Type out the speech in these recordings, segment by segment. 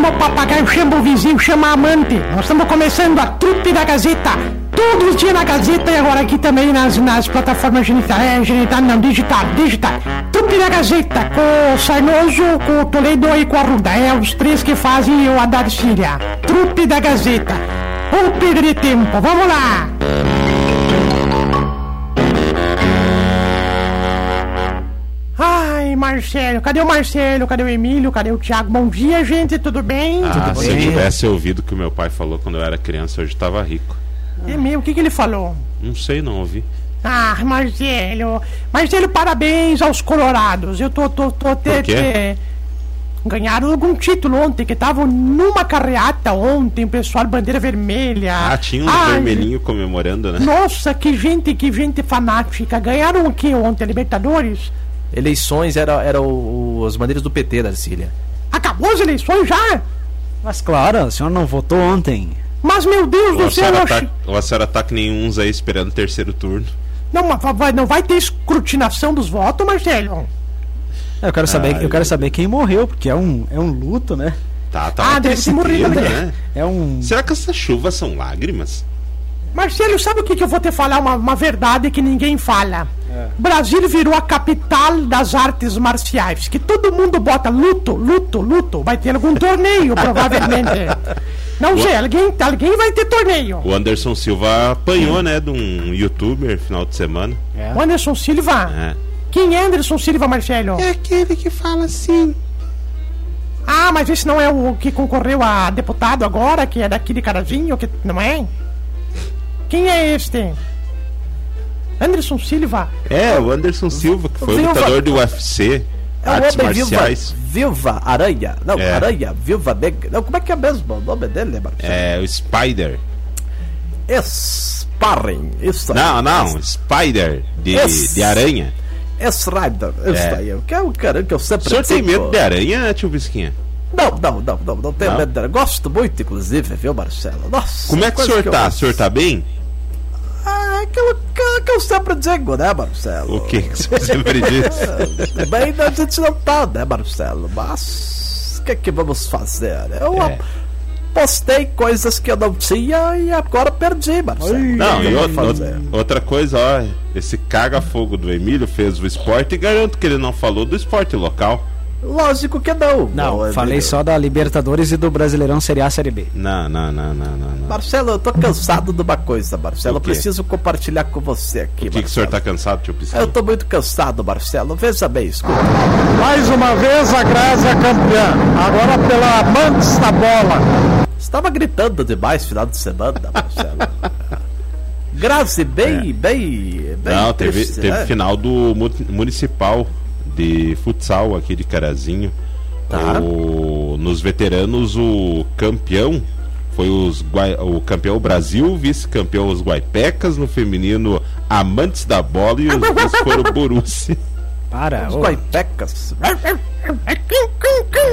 chama o papagaio, chama o vizinho, chama a amante. Nós estamos começando a trupe da Gazeta. Todos os dias na Gazeta e agora aqui também nas, nas plataformas genital. É, genital não, digital, digital. Trupe da Gazeta, com o Sarnoso, com o Toledo e com a Ruda. É os três que fazem o Haddad. Trupe da Gazeta. Vamos perder tempo, vamos lá. Ai, Marcelo, cadê o Marcelo? Cadê o Emílio? Cadê o Thiago? Bom dia, gente, tudo bem? Ah, tudo se eu tivesse ouvido o que o meu pai falou quando eu era criança, hoje tava rico. É meu, o que, que ele falou? Não sei, não ouvi. Ah, Marcelo. Marcelo, parabéns aos colorados. Eu tô, tô, tô até. Por quê? até- Ganharam algum título ontem, que estavam numa carreata ontem, o pessoal bandeira vermelha. Ah, tinha um Ai, vermelhinho comemorando, né? Nossa, que gente, que gente fanática. Ganharam o que ontem, a Libertadores? Eleições era, era o- o- as bandeiras do PT, Darcília. Acabou as eleições já? Mas claro, a senhora não votou ontem. Mas, meu Deus do céu, eu tá, ou a senhora tá que nem uns aí esperando o terceiro turno. Não, mas vai, não vai ter escrutinação dos votos, Marcelo? Eu quero saber, Ah, eu quero saber quem morreu, porque é um, é um luto, né? Tá, tá Ah, deve ter morrido, né? É um. Será que essas chuvas são lágrimas? Marcelo, sabe o que, que eu vou te falar? Uma, uma verdade que ninguém fala. Brasil virou a capital das artes marciais. Que todo mundo bota luto, luto, luto. Vai ter algum torneio, provavelmente. Não sei, alguém, alguém vai ter torneio. O Anderson Silva apanhou, né, de um youtuber final de semana. O Anderson Silva. É. Quem é Anderson Silva, Marcelo? É aquele que fala assim. Ah, mas esse não é o que concorreu a deputado agora, que é daqui de Carazinho, que não é? Quem é este? Anderson Silva. É, o Anderson Silva, que foi Viva- lutador do UFC, É o artes homem viva, marciais. viva Aranha. Não, É. Aranha, Viva Negra. Não, como é que é mesmo o nome dele, Marcelo? É, o Spider. Sparring. Isso aí. Não, não, Spider, de, Esse- de aranha. S-Rider. Isso É. aí. Eu quero, cara, que eu O sempre senhor tem medo de aranha, tio Bisquinha? Não, não, não, não, não tenho Não? medo dela. Gosto muito, inclusive, viu, Marcelo? Nossa. Como é que o senhor tá? O senhor tá bem? Ah, aquilo que, eu sempre digo, né, Marcelo? O que que senhor sempre diz? Bem, a gente não tá, né, Marcelo? Mas o que que vamos fazer? Eu É. postei coisas que eu não tinha e agora perdi, Marcelo. Não, e outra- outra coisa, ó, esse caga-fogo do Emílio fez o esporte e garanto que ele não falou do esporte local. Lógico que não. Não, meu falei amigo. só da Libertadores e do Brasileirão Série A Série B. Não, não, não, não, não. não. Marcelo, eu tô cansado de uma coisa, Marcelo. O Eu preciso compartilhar com você aqui, Por que, que o senhor tá cansado, tio Piscina? Eu tô muito cansado, Marcelo. Veja bem, escuta. Mais uma vez a Grazi é campeã. Agora pela Amantes da Bola. Estava gritando demais final de semana, Marcelo. Grazi, bem, bem, bem. Não, teve, triste, teve né? final do mu- Municipal de futsal aqui de Carazinho. Tá. O- nos veteranos, o campeão foi os o campeão Brasil, vice-campeão os Guaipecas, no feminino Amantes da Bola e os vice foram o Borussia. Para, Os ô. guaipecas.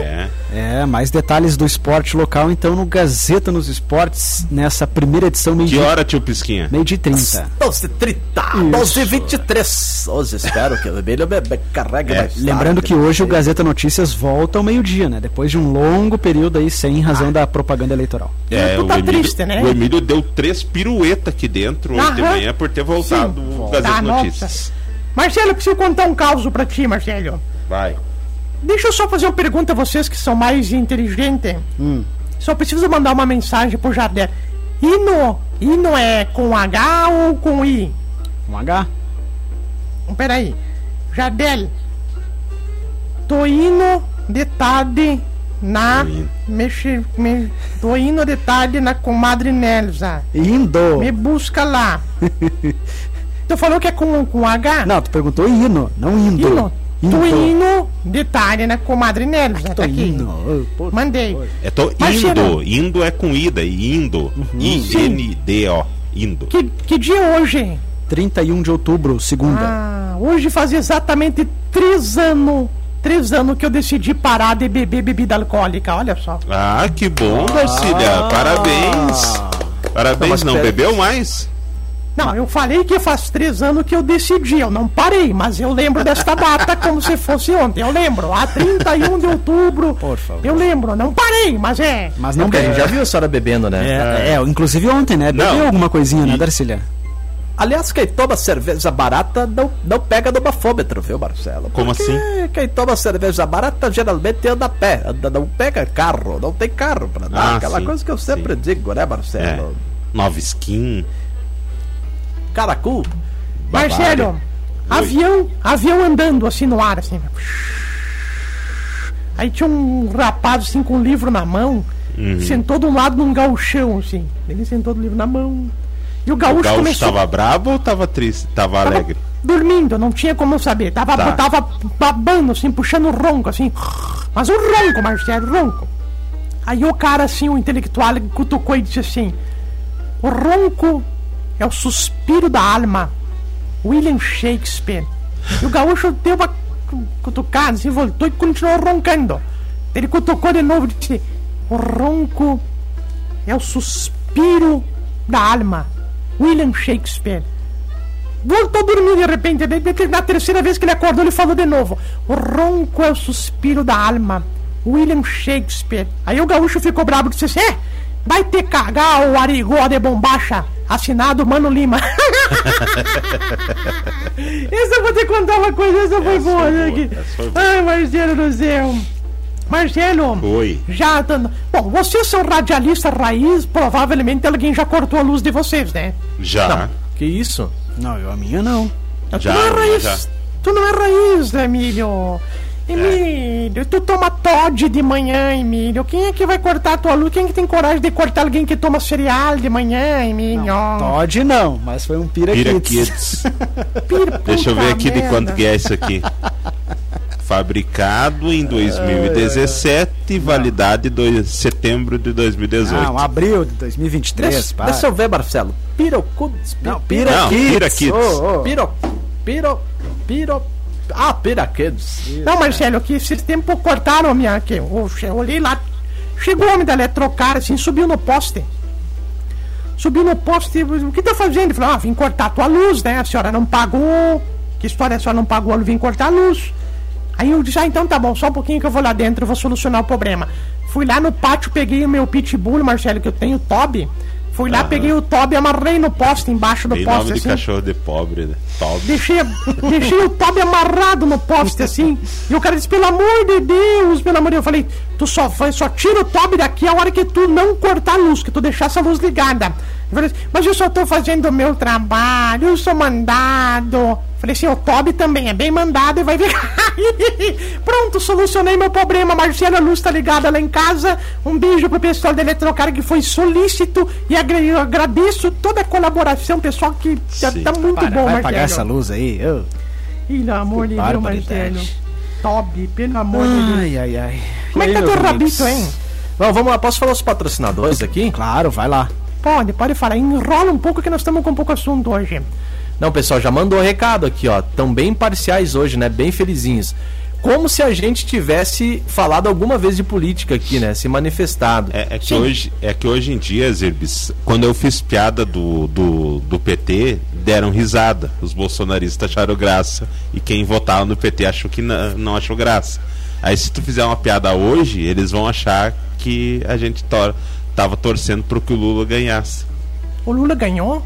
É. É, mais detalhes do esporte local, então, no Gazeta nos Esportes, nessa primeira edição, meio Que dia, hora, tio Pisquinha? meio dia 30. 12h30, 12h23. Hoje espero que o Emílio me, me carregue É. Lembrando que hoje o Gazeta Notícias volta ao meio-dia, né? Depois de um longo período aí sem razão da propaganda eleitoral. É, Tu o tá Emílio, triste, né? o Emílio deu três piruetas aqui dentro hoje de Aham. manhã por ter voltado Sim. o Gazeta Tá, Notícias. nossa. Marcelo, eu preciso contar um caos pra ti, Marcelo. Vai. Deixa eu só fazer uma pergunta a vocês que são mais inteligentes. Hum. Só preciso mandar uma mensagem pro Jardel. Hino, hino é com H ou com I? Um H? Peraí. Jardel. Tô indo de tarde na. Tô indo. Mexe, me, tô indo de tarde na comadre Nelza. Indo! Me busca lá. tu falou que é com, com H? Não, tu perguntou hino, não indo. Hino. Indo de tarde na comadre Nelza. Tô Tá aqui. indo. Mandei. É tô Marcelo. indo. Indo é com ida. e Indo. I-N-D-O. Indo. Que, que dia é hoje? 31 de outubro, segunda. Ah, hoje faz exatamente três anos. Três anos que eu decidi parar de beber bebida alcoólica, olha só. Ah, que bom, Darcília. Parabéns. Parabéns. Não, mas Não bebeu mais? Não, eu falei que faz três anos que eu decidi, eu não parei, mas eu lembro desta data como se fosse ontem. Eu lembro, a 31 de outubro. Por favor. Eu lembro, não parei, mas é. Mas não Porque a gente já viu a senhora bebendo, né? É, é, inclusive ontem, né? Bebeu Não. alguma coisinha, né, Darcília? Aliás, quem toma cerveja barata não, não pega no bafômetro, viu, Marcelo? Como Porque assim? Quem toma cerveja barata geralmente anda a pé, anda, não pega carro, não tem carro pra dar. Ah, Aquela sim, coisa que eu sempre digo, né, É. Marcelo? Nova skin. Caracu. Marcelo, avião, avião andando assim no ar, assim. Aí tinha um rapaz assim com um livro na mão, Uhum. sentou do lado num gauchão, assim. Ele sentou do livro na mão. E o O gaúcho, gaúcho começou tava bravo ou tava triste? Tava tava alegre? dormindo, não tinha como saber. Tava, Tá. tava babando, assim, puxando ronco, assim. Mas um ronco, Marcelo, ronco. Aí o cara, assim, o intelectual, ele cutucou e disse assim: O ronco é o suspiro da alma. William Shakespeare. E o gaúcho deu uma cu- cutucada, assim, voltou e continuou roncando. Ele cutucou de novo e disse: O ronco é o suspiro da alma. William Shakespeare. Voltou a dormir de repente. Na terceira vez que ele acordou, ele falou de novo: O ronco é o suspiro da alma. William Shakespeare. Aí o gaúcho ficou bravo e disse É, vai ter cagar o arigó de bombacha. Assinado Mano Lima. essa eu vou te contar uma coisa, essa foi Essa boa, foi né? boa, que- essa foi boa. Ai, Marcelo do céu. Marcelo. Oi. Já dando. Bom, vocês são radialistas raiz, provavelmente alguém já cortou a luz de vocês, né? Já. Que isso? Não, eu a minha não. Já, tu não é raiz. já. Tu não é raiz, Emílio. Emílio, tu toma Todd de manhã, Emílio. Quem é que vai cortar a tua luz? Quem é que tem coragem de cortar alguém que toma cereal de manhã, Emílio? Todd não, mas foi um Pira, Pira Kids. Kids. Pira- Deixa eu ver aqui de merda. quanto que é isso aqui. Fabricado em 2017 e validade de setembro de 2018. Ah, um abril de 2023. Deixa, pá. deixa eu ver, Marcelo. Pirocu... Não, Pira Não, Kids. Pira Kids. Ô, ô. Piro... Piro... Piro... Ah, Piraquedos. Não, Marcelo, que esse tempo cortaram a minha. Que eu, eu olhei lá. Chegou o homem da Eletrocar, assim, subiu no poste. Subiu no poste. O que tá fazendo? Ele falou: Ah, vim cortar a tua luz, né? A senhora não pagou. Que história a senhora não pagou? Eu vim cortar a luz. Aí eu disse: Ah, então tá bom, só um pouquinho que eu vou lá dentro, eu vou solucionar o problema. Fui lá no pátio, peguei o meu pitbull, Marcelo, que eu tenho, Toby. Fui lá, peguei o Toby, amarrei no poste, embaixo do Tem poste, nome de assim. cachorro de pobre, né? Pobre. Deixei, deixei o Toby amarrado no poste assim. E o cara disse: pelo amor de Deus, pelo amor de Deus. Eu falei: tu só, vai, só tira o Toby daqui a hora que tu não cortar a luz, que tu deixar essa luz ligada. Eu falei, mas eu só tô fazendo o meu trabalho, eu sou mandado. Eu Falei assim, o Toby também é bem mandado e vai ver. Pronto, solucionei meu problema. Marcelo, a luz tá ligada lá em casa. Um beijo pro pessoal da Eletrocar que foi solícito. E agra- eu agradeço toda a colaboração, pessoal, que tá, Sim. tá muito Para, bom, vai Marcelo. apagar essa luz aí. Pelo amor de Deus. Marcelo. Toby, pelo amor de Deus. Ai, ai, ai. Como é que tá teu rabito, hein? Bom, vamos lá. Posso falar os patrocinadores aqui? Claro, vai lá. Pode, pode falar. Enrola um pouco que nós estamos com pouco assunto hoje. Não, pessoal, já mandou recado aqui, ó. Tão bem parciais hoje, né? Bem felizinhos. Como se a gente tivesse falado alguma vez de política aqui, né? Se manifestado. É, é que hoje, é que hoje em dia, Zirbis, quando eu fiz piada do, do, do PT, deram risada. Os bolsonaristas acharam graça. E quem votava no PT achou que não, não achou graça. Aí se tu fizer uma piada hoje, eles vão achar que a gente tor tava torcendo pro que o Lula ganhasse. O Lula ganhou?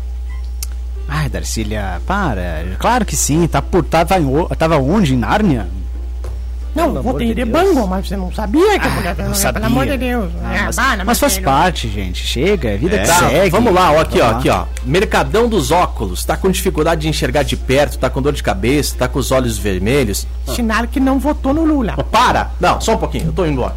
Ai, Darcília, para. Claro que sim. Tá por, tava, em, o- tava onde? Em Nárnia? Não, Pelo votei amor de de bango, mas você não sabia que a mulher. não Pelo sabia. amor de Deus. Ah, É, mas, mas faz parte, gente. Chega, é vida É. que Tá, segue. vamos lá, ó, aqui, ó, lá. aqui, ó. Mercadão dos óculos. Tá com dificuldade de enxergar de perto, tá com dor de cabeça, tá com os olhos vermelhos. Sinal que não votou no Lula. Para! Não, só um pouquinho, eu tô indo embora.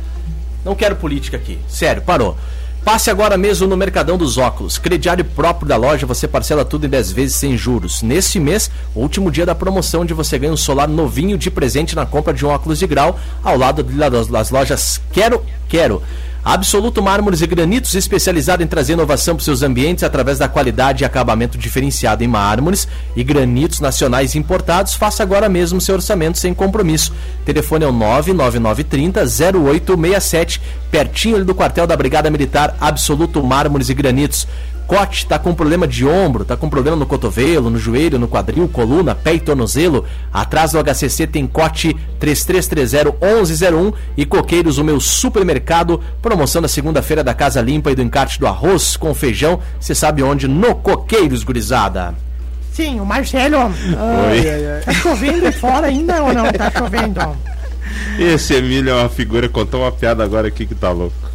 Não quero política aqui. Sério, parou. Passe agora mesmo no Mercadão dos Óculos. Crediário próprio da loja, você parcela tudo em 10 vezes sem juros. Neste mês, último dia da promoção, onde você ganha um solar novinho de presente na compra de um óculos de grau, ao lado das das lojas Quero Quero. Absoluto Mármores e Granitos, especializado em trazer inovação para seus ambientes através da qualidade e acabamento diferenciado em mármores e granitos nacionais importados. Faça agora mesmo seu orçamento sem compromisso. Telefone é o 99930 0867, pertinho do quartel da Brigada Militar Absoluto Mármores e Granitos. Chicote, tá com problema de ombro, tá com problema no cotovelo, no joelho, no quadril, coluna, pé e tornozelo, atrás do HCC tem cote 3330-1101 e Coqueiros, o meu supermercado, promoção da segunda-feira da Casa Limpa e do encarte do arroz com feijão, você sabe onde? No Coqueiros, gurizada. Sim, o Marcelo. Oi. Tá chovendo fora ainda ou não? Tá chovendo. Esse Emílio é uma figura, contou uma piada agora aqui que tá louco.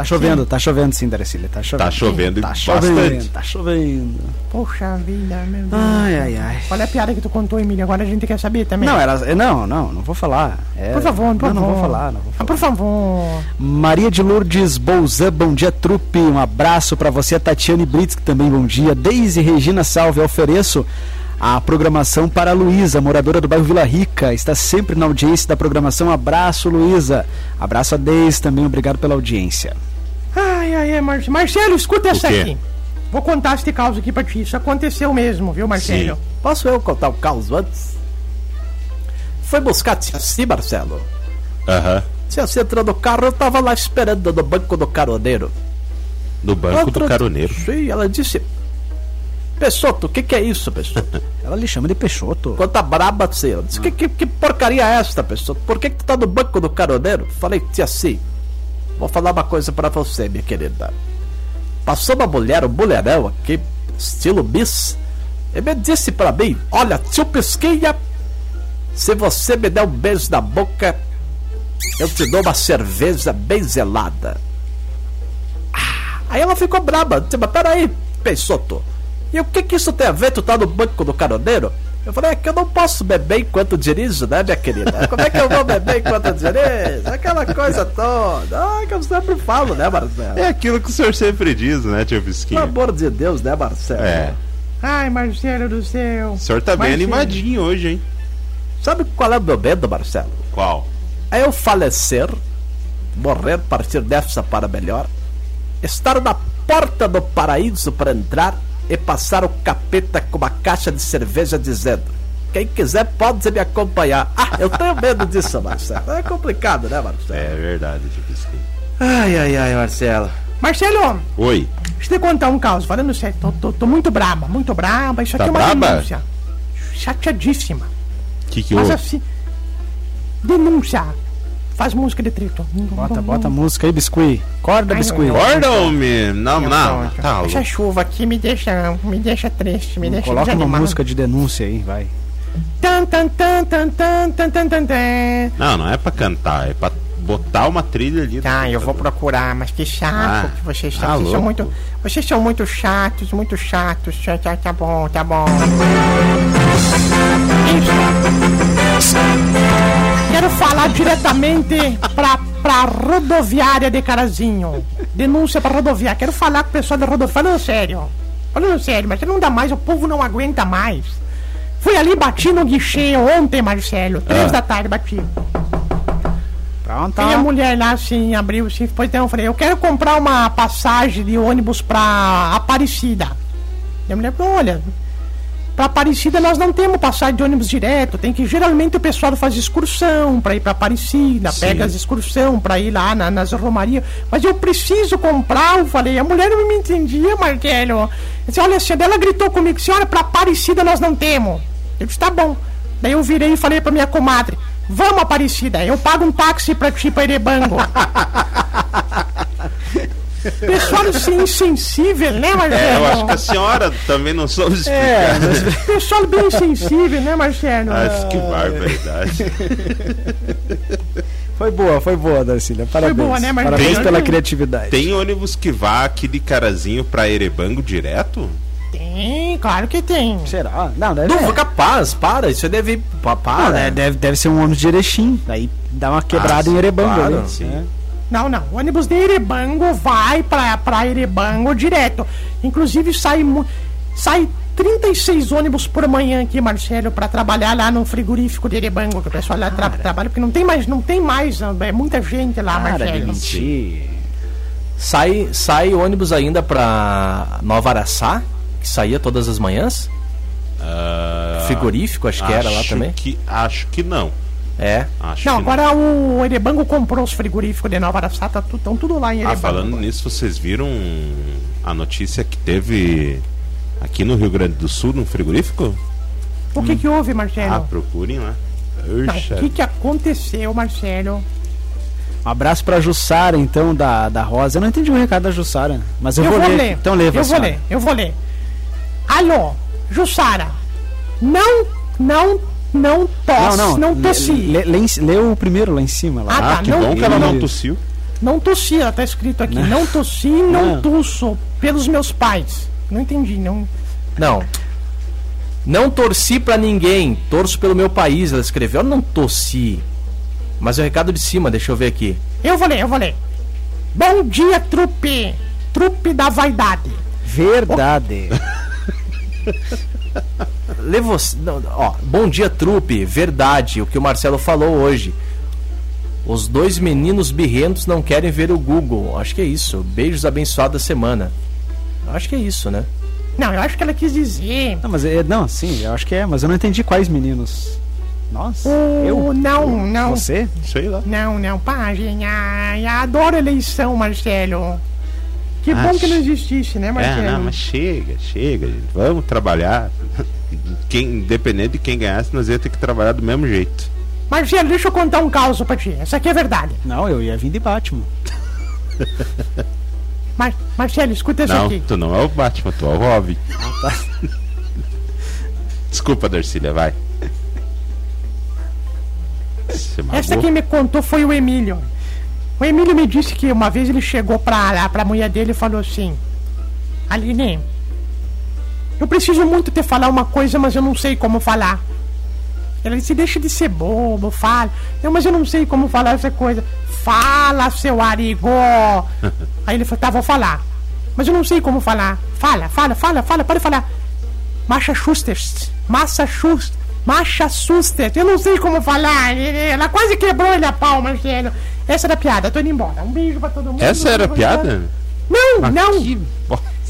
Tá chovendo, tá chovendo sim, Darcília. Tá chovendo. Tá chovendo e Tá bastante. chovendo, tá chovendo. Poxa vida, meu Deus. Ai, ai, ai. Qual é a piada que tu contou, Emílio? Agora a gente quer saber também. Não, era, é, não, não, não vou falar. É- Por favor, por não, não favor. vou falar, não vou Ah, falar. por favor. Maria de Lourdes Bouzan, bom dia, trupe. Um abraço pra você, Tatiane Brits, que também bom dia. Deise Regina Salve, eu ofereço a programação para a Luísa, moradora do bairro Vila Rica. Está sempre na audiência da programação. Abraço, Luísa. Abraço a Deise também, obrigado pela audiência. Ai, ai, ai, Mar... Marcelo, escuta essa quê? aqui. Vou contar este caso aqui pra ti. Isso aconteceu mesmo, viu, Marcelo? Sim. Posso eu contar o caos antes? Foi buscar a tia Si, Marcelo. Aham. Tia Si entrou no carro, eu tava lá esperando no banco do caroneiro. No banco Outra- do caroneiro. Sim, ela disse... Pessoto, o que que é isso, Pessoto? Ela lhe chama de Peixoto. Quanta braba. Ela disse, que, que, que porcaria é esta, Pessoto? Por que que tu tá no banco do caroneiro? Falei, tia Si, vou falar uma coisa pra você, minha querida. Passou uma mulher, um mulherão aqui, estilo bis, e me disse pra mim, olha, tio Pesquinha, se você me der um beijo na boca, eu te dou uma cerveja bem gelada. Ah, Aí ela ficou braba, disse, mas peraí, Peixoto, e o que que isso tem a ver, tu tá no banco do caroneiro? Eu falei, é que eu não posso beber enquanto dirijo, né, minha querida? Como é que eu vou beber enquanto dirijo? Aquela coisa toda. Ah, que eu sempre falo, né, Marcelo? É aquilo que o senhor sempre diz, né, tio Pelo Bisquinha? amor de Deus, né, Marcelo? É. Ai, Marcelo do céu. O senhor tá bem Marcelo. animadinho hoje, hein? Sabe qual é o meu medo, Marcelo? Qual? É eu falecer, morrer, partir dessa para melhor, estar na porta do paraíso para entrar e passar o capeta com uma caixa de cerveja dizendo: Quem quiser pode me acompanhar. Ah, eu tenho medo disso, Marcelo. É complicado, né, Marcelo? É verdade, Bisquinha. Ai, ai, ai, Marcelo. Marcelo, Oi. deixa eu te contar um caso. Falando sério, tô, tô, tô muito braba, muito braba. Isso aqui Tá é uma braba? denúncia. Chateadíssima. O que que Mas houve? assim. Denúncia. Faz música de trito. Bota, bota música aí, biscuit. Corda, biscuit. Corda, homem. Não, não. Tá chuva aqui me deixa, me deixa triste, me hum, deixa Coloca uma música de denúncia aí, vai. Não, não é pra cantar, é pra botar uma trilha ali. Tá, eu vou procurar, mas que chato ah, que vocês estão. Tá vocês, são muito, vocês são muito chatos, muito chatos. Tá, tá, tá bom, tá bom. Isso. Quero falar diretamente pra, pra rodoviária de Carazinho. Denúncia pra rodoviária. Quero falar com o pessoal da rodoviária. Falando sério. Falando sério, mas não dá mais, o povo não aguenta mais. Fui ali, bati no guichê ontem, Marcelo. Três Ah. da tarde bati. Pronto. Tem a mulher lá assim, abriu assim, foi então eu falei, eu quero comprar uma passagem de ônibus pra Aparecida. E a mulher falou, olha, pra Aparecida nós não temos passagem de ônibus direto, tem que geralmente o pessoal faz excursão pra ir pra Aparecida, Sim. pega as excursão pra ir lá na- nas romarias, mas eu preciso comprar, eu falei, a mulher não me entendia, Marquelo. Disse, olha, a senhora, ela gritou comigo, senhora, pra Aparecida nós não temos. Eu disse, tá bom. Daí eu virei e falei pra minha comadre, vamos Aparecida, eu pago um táxi pra ti pra Erebango. Pessoal assim, insensível, né, Marcelo? É, eu acho que a senhora também não soube explicar. Pessoal bem insensível, né, Marcelo? Acho que barbaridade. Foi boa, foi boa, Darcília. Parabéns. boa, né, Marcelo? Parabéns Tem- pela criatividade. Tem ônibus que vá aqui de Carazinho pra Erebango direto? Tem, claro que tem. Será? Não, deve Não, é. capaz, para, isso deve ir. pa- Ah, Para. né, deve, deve ser um ônibus de Erechim. Daí dá uma quebrada Ah, em Erebango claro, ali. sim. né? Não, não. O ônibus de Erebango vai pra, pra Erebango direto. Inclusive sai, sai 36 ônibus por manhã aqui, Marcelo, pra trabalhar lá no frigorífico de Erebango, que o pessoal lá tra trabalha, porque não tem mais, não tem mais, é muita gente lá, Para de Marcelo. mentir. Sai, sai ônibus ainda pra Nova Araçá, que saía todas as manhãs. Ah, Frigorífico, acho que era lá também. Que, acho que não. É. Acho Não, que agora o Erebango comprou os frigoríficos de Nova Araçá, estão tudo lá em Ah, Erebango. falando nisso, vocês viram a notícia que teve aqui no Rio Grande do Sul, num frigorífico? O que que houve, Marcelo? Ah, procurem lá. Não, o que que aconteceu, Marcelo? Um abraço pra Jussara, então, da, da Rosa. Eu não entendi o recado da Jussara, mas eu, vou, ler. Então lê, Eu vou ler, eu vou ler. Alô, Jussara, não, não, não tosse, Não, não, não. tossi. Lê, lê, lê o primeiro lá em cima. Lá. Ah, Ah, tá, que não- bom que ela não tossiu. Não tossi, ela tá escrito aqui. Não tossi, não, Não. tusso pelos meus pais. Não entendi, não. Não. Não torci pra ninguém, torço pelo meu país, ela escreveu. Ela não tossi. Mas é o recado de cima, deixa eu ver aqui. Eu vou ler, eu vou ler. Bom dia, trupe. Trupe da vaidade. Verdade. não, ó, bom dia, trupe. Verdade, o que o Marcelo falou hoje. Os dois meninos birrentos não querem ver o Google. Acho que é isso. Beijos abençoados da semana. Acho que é isso, né? Não, eu acho que ela quis dizer. Não, mas é, não, sim, eu acho que é, mas eu não entendi quais meninos. Nós? O... Eu? Não, não. Você? Sei lá. Não, não, página. Adoro eleição, Marcelo. Que Ah, bom que não existisse, né, Marcelo? É, não, mas chega, chega, gente. Vamos trabalhar. Quem, independente de quem ganhasse, nós ia ter que trabalhar do mesmo jeito. Marcelo, deixa eu contar um caos pra ti. Essa aqui é verdade. Não, eu ia vir de Batman. Mar... Marcelo, escuta essa Não, aqui. tu não é o Batman, tu é o Robin. Desculpa, Darcília, vai. Essa quem me contou foi o Emílio. O Emílio me disse que uma vez ele chegou pra, pra mulher dele e falou assim: Aline, eu preciso muito te falar uma coisa, mas eu não sei como falar. Ela disse: Deixa de ser bobo, fala. Não, mas eu não sei como falar essa coisa. Fala, seu Arigo. Aí ele falou: Tá, vou falar. Mas eu não sei como falar. Fala, fala, fala, fala, pode falar. Massachusetts. Massachusetts. Massachusetts. Eu não sei como falar. Ela quase quebrou ele a pau, Marcelo. Essa era a piada. Tô indo embora. Um beijo pra todo mundo. Essa era a piada? Não, não.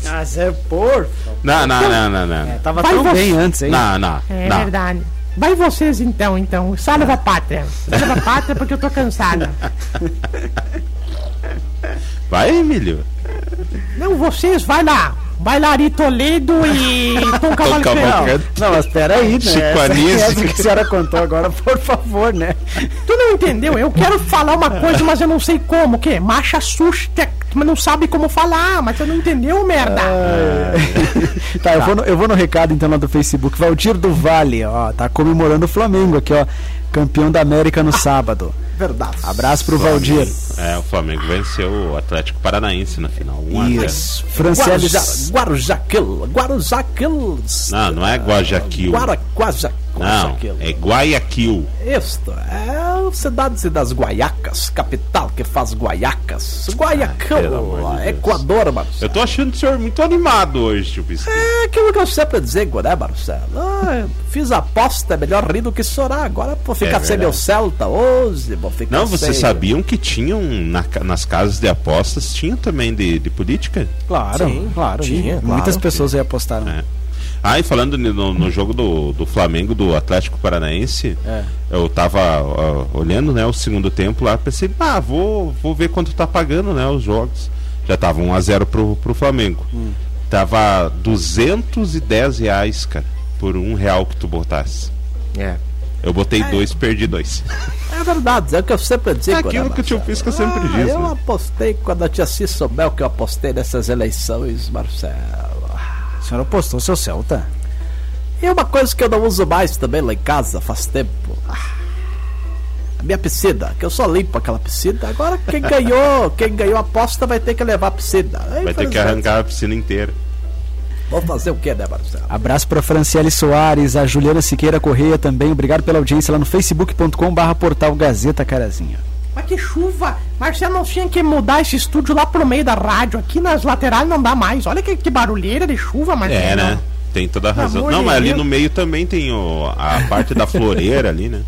Ah, Zé, por. Não, não, não, não, não. Tava Vai tão você. bem antes, hein? Não, não, É não. verdade. Vai vocês então, então. Salva a pátria. Salva a pátria porque eu tô cansada. Vai, Emílio. Não, vocês, vai lá. Vai lá, Toledo e Tom Cavalcante. Não, mas peraí, né? Chico Essa, Anísio. essa que a senhora contou agora, por favor, né? Não entendeu? Eu quero falar uma coisa, mas eu não sei como. O quê? Macha assusta, mas não sabe como falar. Mas você não entendeu, merda? Tá, eu, vou no, eu vou no recado então lá do Facebook. Valdir do Vale, ó, tá comemorando o Flamengo aqui, ó. Campeão da América no sábado. Verdade. Abraço pro Valdir. É, o Flamengo venceu o Atlético Paranaense na final. 1 a 0. Isso. Franciele. Guarujaquil. Guarujaquil. Não, não é Guajaquil. Guara, Guaja, Não, Guajaquil. é Guayaquil. Isto é a cidade das Guaiacas, capital que faz Guaiacas. Ah, Guayaquil, de. Equador, Marcelo. Eu tô achando o senhor muito animado hoje, tio Pisquinho. É aquilo que eu sempre digo, né, Marcelo? Ah, fiz aposta, é melhor rir do que chorar. Agora vou ficar É sem meu. Celta hoje, vou ficar Não, vocês sem... sabiam que tinham na nas casas de apostas, tinham também de, de política? Claro, Sim, claro. tinha, claro. Muitas pessoas aí apostaram. É. Ah, e falando no, no jogo do, do Flamengo, do Atlético Paranaense, É. eu tava ó, olhando né, o segundo tempo lá, pensei, ah, vou, vou ver quanto tá pagando né, os jogos. Já tava 1x0 pro, pro Flamengo. Hum. Tava 210 reais, cara, por um real que tu botasse. É. Eu botei dois, perdi dois. É verdade, é o que eu sempre digo. É aquilo né, que o tio? Pisca sempre Ah, diz, Eu né? apostei quando a tia Cis souber que eu apostei nessas eleições, Marcelo. A senhora apostou seu Celta? E uma coisa que eu não uso mais também lá em casa faz tempo. Ah, A minha piscina, que eu só limpo aquela piscina. Agora quem ganhou, quem ganhou a aposta vai ter que levar a piscina. Aí, Vai ter que arrancar a piscina inteira. Vamos fazer o que, né, Marcelo? Abraço pra Franciele Soares, a Juliana Siqueira Correia também. Obrigado pela audiência lá no facebook.com barra portal Gazeta Carazinha. Mas que chuva! Marcelo, não tinha que mudar esse estúdio lá pro meio da rádio. Aqui nas laterais não dá mais. Olha que, que barulheira de chuva, Marcelo. É, né? Tem toda a razão. amor Não, mas ali no meio também tem o, a parte da floreira ali, né?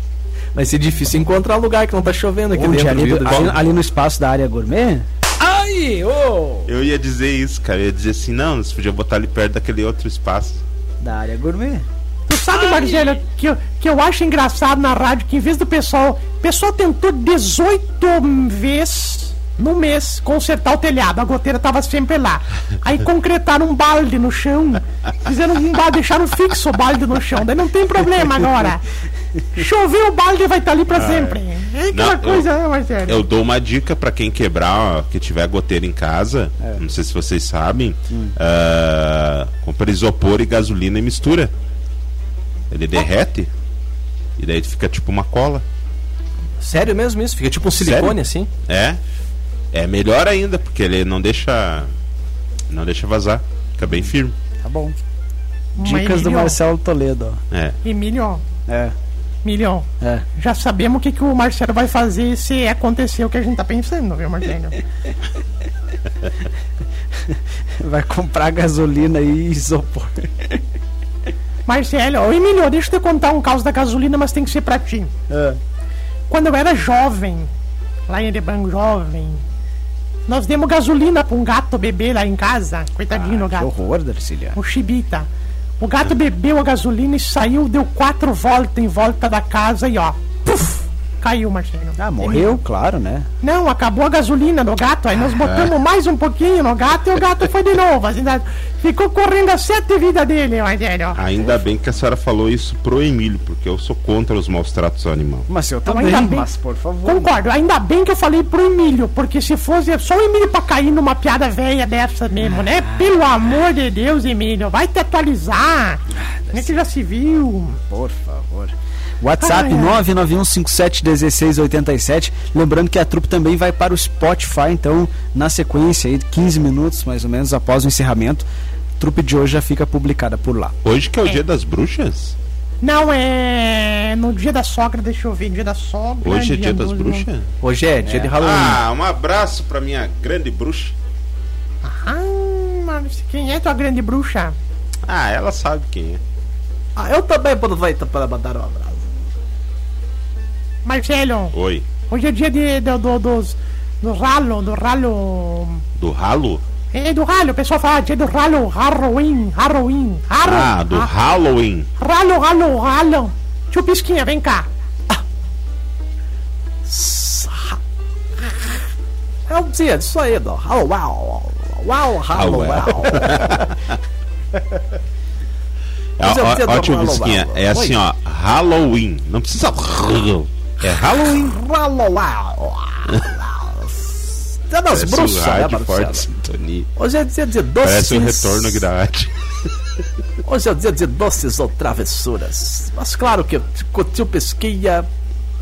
Vai ser difícil encontrar lugar que não tá chovendo aqui Onde? dentro. Ali, do- ali, ali no espaço da área gourmet? Ai, ô! Eu ia dizer isso, cara. Eu ia dizer assim, não, você podia botar ali perto daquele outro espaço. Da área gourmet. Sabe, Marcelo, que eu, que eu acho engraçado na rádio que em vez do pessoal. O pessoal tentou 18 vezes no mês consertar o telhado. A goteira tava sempre lá. Aí concretaram um balde no chão. Fizeram um balde, deixaram fixo o balde no chão. Daí não tem problema agora. Choveu o balde vai estar ali pra sempre. É aquela Não, coisa, eu- né, Marcelo? Eu dou uma dica pra quem quebrar, ó, que tiver goteira em casa. É. Não sei se vocês sabem. Hum. ah, compra isopor e gasolina e mistura. Ele derrete. E daí fica tipo uma cola. Sério mesmo isso? Fica tipo um silicone assim? É. É melhor ainda, porque ele não deixa. Não deixa vazar. Fica bem firme. Tá bom. Dicas do Marcelo Toledo. ó. É. Emílio, É, Emílio, é. já sabemos o que, que o Marcelo vai fazer se acontecer o que a gente tá pensando, viu, Marcelo? Vai comprar gasolina e isopor. Marcelo, ô Emílio, deixa eu te contar um caso da gasolina, mas tem que ser pra ti. É. Quando eu era jovem, lá em Erebango, jovem, nós demos gasolina pra um gato bebê lá em casa. Coitadinho do Que gato. horror, Darcília. O Chibita. O gato bebeu a gasolina e saiu, deu quatro voltas em volta da casa e ó. Puf! Caiu, Marcelo. Ah, morreu, claro, né? Não, acabou a gasolina no gato. Aí Ah. nós botamos mais um pouquinho no gato e o gato foi de novo. Assim, né? ficou correndo a sete vidas dele, Marcelo. Ainda bem que a senhora falou isso pro Emílio, porque eu sou contra os maus tratos ao animal. Mas eu Então, também, ainda bem- mas por favor. Concordo, ainda bem que eu falei pro Emílio, porque se fosse só o Emílio pra cair numa piada velha dessa mesmo, né? Pelo amor de Deus, Emílio, vai te atualizar. Nem que já se viu. Por favor. WhatsApp Ai, ai. 991571687. Lembrando que a trupe também vai para o Spotify, então na sequência aí, 15 minutos mais ou menos após o encerramento, a trupe de hoje já fica publicada por lá. Hoje que é o dia das bruxas? Não, é. No dia da sogra, deixa eu ver, dia da sogra. Hoje é dia das 12, bruxas? Hoje é dia de Halloween. Ah, um abraço pra minha grande bruxa. Ah, mas quem é tua grande bruxa? Ah, ela sabe quem é. Ah, eu também aproveito para mandar um abraço. Marcelo, Oi. hoje é dia de, do, do, dos, do ralo, do ralo. Do ralo? É do ralo, o pessoal fala dia do ralo, Halloween, Halloween, Halloween. Ah, do Halloween. Ralo, ralo, ralo. Tio Pisquinha, vem cá. É um dia disso aí, do Uau, uau, uau, Halloween. É, Mas eu ó, ó, é assim, ó. Halloween. Não precisa. É Halloween. Dia das bruxas, um né, Marcelo? sintonia. Hoje é dia de doces. Parece um retorno grade. Hoje é o dia de doces ou travessuras. Mas claro que com o tio Pesquinha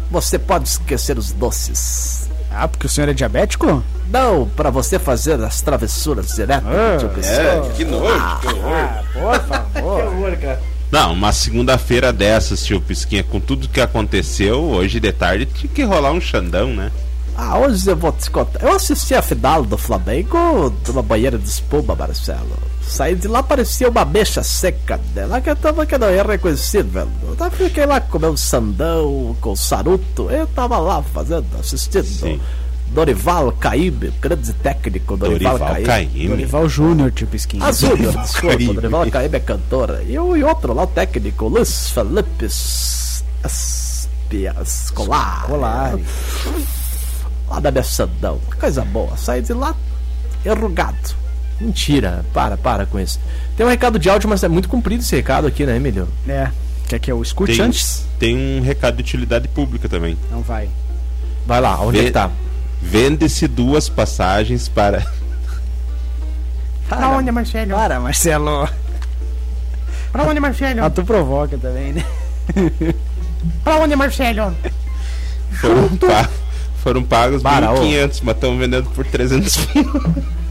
você pode esquecer os doces. Ah, porque o senhor é diabético? Não, para você fazer as travessuras direto Ah, do tio Pesquinha. É, que nojo, que horror. Por favor. Não, uma segunda-feira dessas, tio Pisquinha, com tudo que aconteceu, hoje de tarde tinha que rolar um xandão, né? Ah, hoje eu vou te contar. Eu assisti a final do Flamengo numa banheira de espuma, Marcelo. Saí de lá, parecia uma mecha seca dela, que eu tava que não ia reconhecer, velho. Eu fiquei lá comendo sandão com saruto. Eu tava lá fazendo, assistindo. Sim. Dorival Caymmi, grande técnico Dorival, Dorival. Caymmi. Dorival Júnior, tio Pisquinha. Ah, Júnior, Dorival desculpa, Caymmi. Dorival Caymmi é cantora. E o e outro lá, o técnico, Luiz Felipe Escolar. Colar. Lá da minha Sandão. Coisa boa. Saí de lá enrugado. Mentira. Para, para com isso. Tem um recado de áudio, mas é muito comprido esse recado aqui, né, Emílio? É. Quer que eu escute Tem, antes? tem um recado de utilidade pública também. Não vai. Vai lá, onde é Vê- que tá? Vende-se duas passagens para. Pra onde, Marcelo? Para, Marcelo. Pra onde, Marcelo? Ah, tu provoca também, né? Pra onde, Marcelo? Foram, pa- foram pagos Para, ô. 1.500, mas estão vendendo por 300 mil.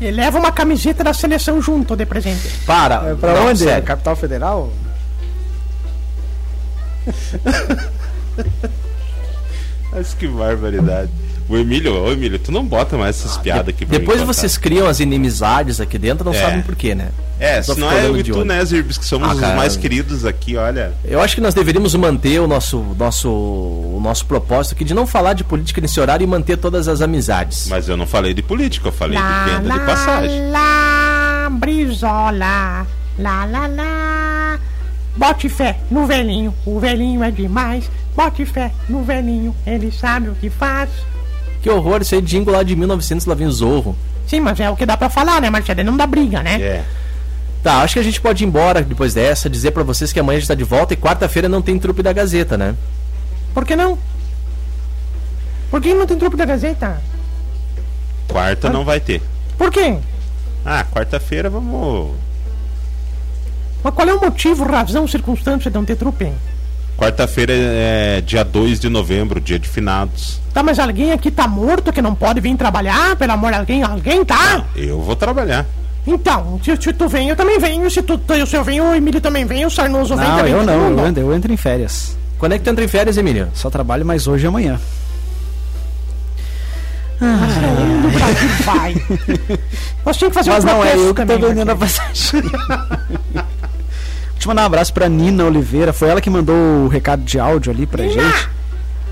E leva uma camiseta da seleção junto de presente. Para. É pra Não, onde? Sério. Capital Federal? Mas que barbaridade. O Emílio, ô Emílio, tu não bota mais essas piadas aqui pra mim Depois vocês criam as inimizades aqui dentro, não É. sabem por quê, né? É, Só se não ficou é eu e de tu, né, Zirbis, que somos Ah, os mais queridos aqui, olha. Eu acho que nós deveríamos manter o nosso, nosso, o nosso propósito aqui de não falar de política nesse horário e manter todas as amizades. Mas eu não falei de política, eu falei Lá, de venda de lá, passagem. lá, brisola. Lá, lá, lá. Bote fé no velhinho, o velhinho é demais. Bote fé no velhinho, ele sabe o que faz. Que horror, isso aí é jingle lá de 1900, lá vem o Zorro. Sim, mas é o que dá pra falar, né, Marcelo? Não dá briga, né? É. Tá, acho que a gente pode ir embora depois dessa, dizer pra vocês que amanhã a gente tá de volta e quarta-feira não tem trupe da Gazeta, né? Por que não? Por que não tem trupe da Gazeta? Quarta não vai ter. Por quê? Ah, quarta-feira vamos. Mas qual é o motivo, razão, circunstância de não ter trupe? Quarta-feira é dia 2 de novembro, dia de finados. Tá, mas alguém aqui tá morto que não pode vir trabalhar? Pelo amor de alguém, alguém tá? Eu vou trabalhar. Então, se, se tu vem, eu também venho. Se, tu, tu- se eu venho, o Emílio também vem, o Sarnoso vem Não, também. eu não, eu entro, eu entro em férias. Quando é que tu entra em férias, Emílio? Só trabalho mais hoje e amanhã. Onde o Brasil vai? Nós tínhamos que fazer Mas um não é eu que tô vendendo a passagem. Deixa eu mandar um abraço pra Nina Oliveira. Foi ela que mandou o recado de áudio ali pra gente.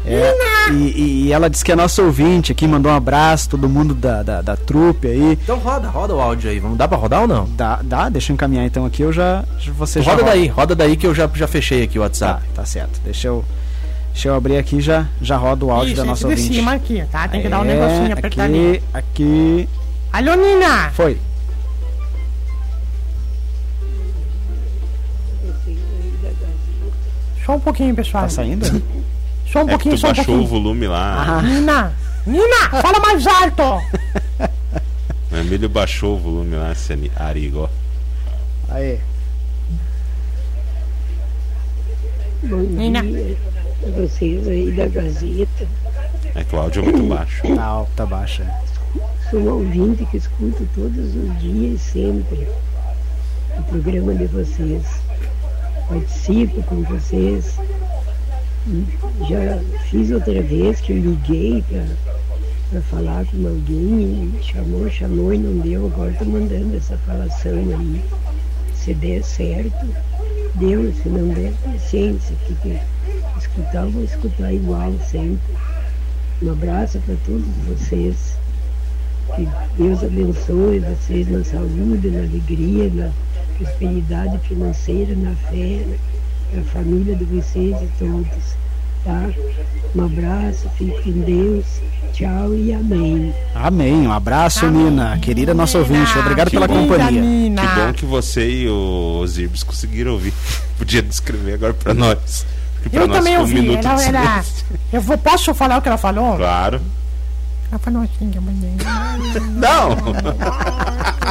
É, e, e ela disse que é nossa ouvinte aqui, mandou um abraço, todo mundo da, da, da trupe aí. Então roda, roda o áudio aí. Vamos dar pra rodar ou não? Dá, dá, deixa eu encaminhar então aqui, eu já. Você já roda roda. daí, roda daí que eu já, já fechei aqui o Tá, WhatsApp. tá certo. Deixa eu, deixa eu abrir aqui já já roda o áudio Isso, da nossa de ouvinte. cima aqui, tá? Tem que dar um É, negocinho apertadinho. Aqui, aqui. Alô, Nina! Foi. Só um pouquinho, pessoal. Tá saindo? Só um É que pouquinho, tu só um baixou o pouquinho. volume lá. Nina! Nina! Fala mais alto! O Emílio baixou o volume lá, esse Arigo. Aí. Bom Nina. dia vocês aí da Gazeta. É que o áudio é muito baixo. Tá alto, tá baixa. Sou um ouvinte que escuto todos os dias, sempre, o programa de vocês. Participo com vocês. Já fiz outra vez que eu liguei para falar com alguém, chamou, chamou e não deu. Agora estou mandando essa falação aí. Se der certo, deu. Se não der, paciência. Porque escutar, vou escutar igual sempre. Um abraço para todos vocês. Que Deus abençoe vocês na saúde, na alegria, na prosperidade financeira, na fé, na família de vocês e todos. Tá? Um abraço, fique com Deus. Tchau e amém. Amém. Um abraço, Nina. Querida nossa ouvinte. Obrigado pela Querida companhia. Nina. Que bom que você e os Irbs conseguiram ouvir. Podia descrever agora pra nós. Porque pra Eu nós também ficou um ouvi. minuto Ela, de ela, silêncio. eu vou, posso falar o que ela falou? Claro. Ela falou assim, que amanhã. Não!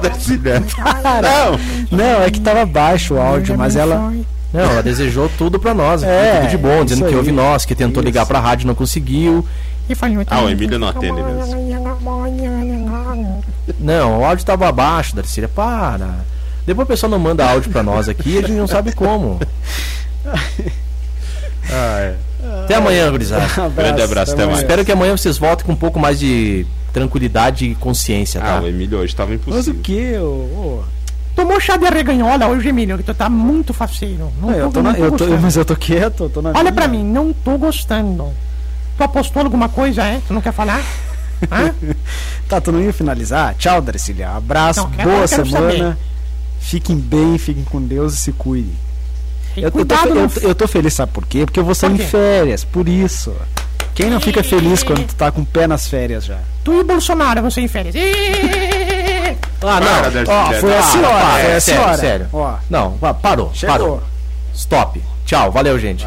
Ô, Darcília! Não! Não, é que tava baixo o áudio, mas ela. Não, ela desejou tudo pra nós. É, tudo de bom, dizendo que aí. ouve nós, que tentou Isso. ligar pra rádio e não conseguiu. E falou Ah, o Emílio não atende Não, o áudio tava abaixo, Darcília. Para. Depois o pessoal não manda áudio pra nós aqui e a gente não sabe como. Até amanhã, gurizada. Grande abraço, até mais. Espero que amanhã vocês voltem com um pouco mais de tranquilidade e consciência, tá? Ah, o Emílio hoje tava Mas o impossível. que? ô, ô? Tomou chá de arreganhola hoje, Emílio, que tu tá muito faceiro. Não Eu tô não na- eu tô- gostando. mas eu tô quieto, eu tô na Olha minha. pra mim, não tô gostando. Tu apostou alguma coisa, é? Tu não quer falar? Hã? Tá, tu não ia finalizar? Tchau, Darcília. Abraço, Não, quero- boa semana. saber. Fiquem bem, fiquem com Deus e se cuidem. Eu, eu, tô, cuidado, eu, tô- eu tô feliz, sabe por quê? Porque eu vou sair em férias, por isso. Quem não fica feliz quando tu tá com o pé nas férias já? Tu e o Bolsonaro vão ser em férias. Ah, não. Ó, foi a senhora, para, foi a sério, senhora. sério. Ó, Não, pa- parou, chegou. parou. Stop. Tchau, valeu, gente.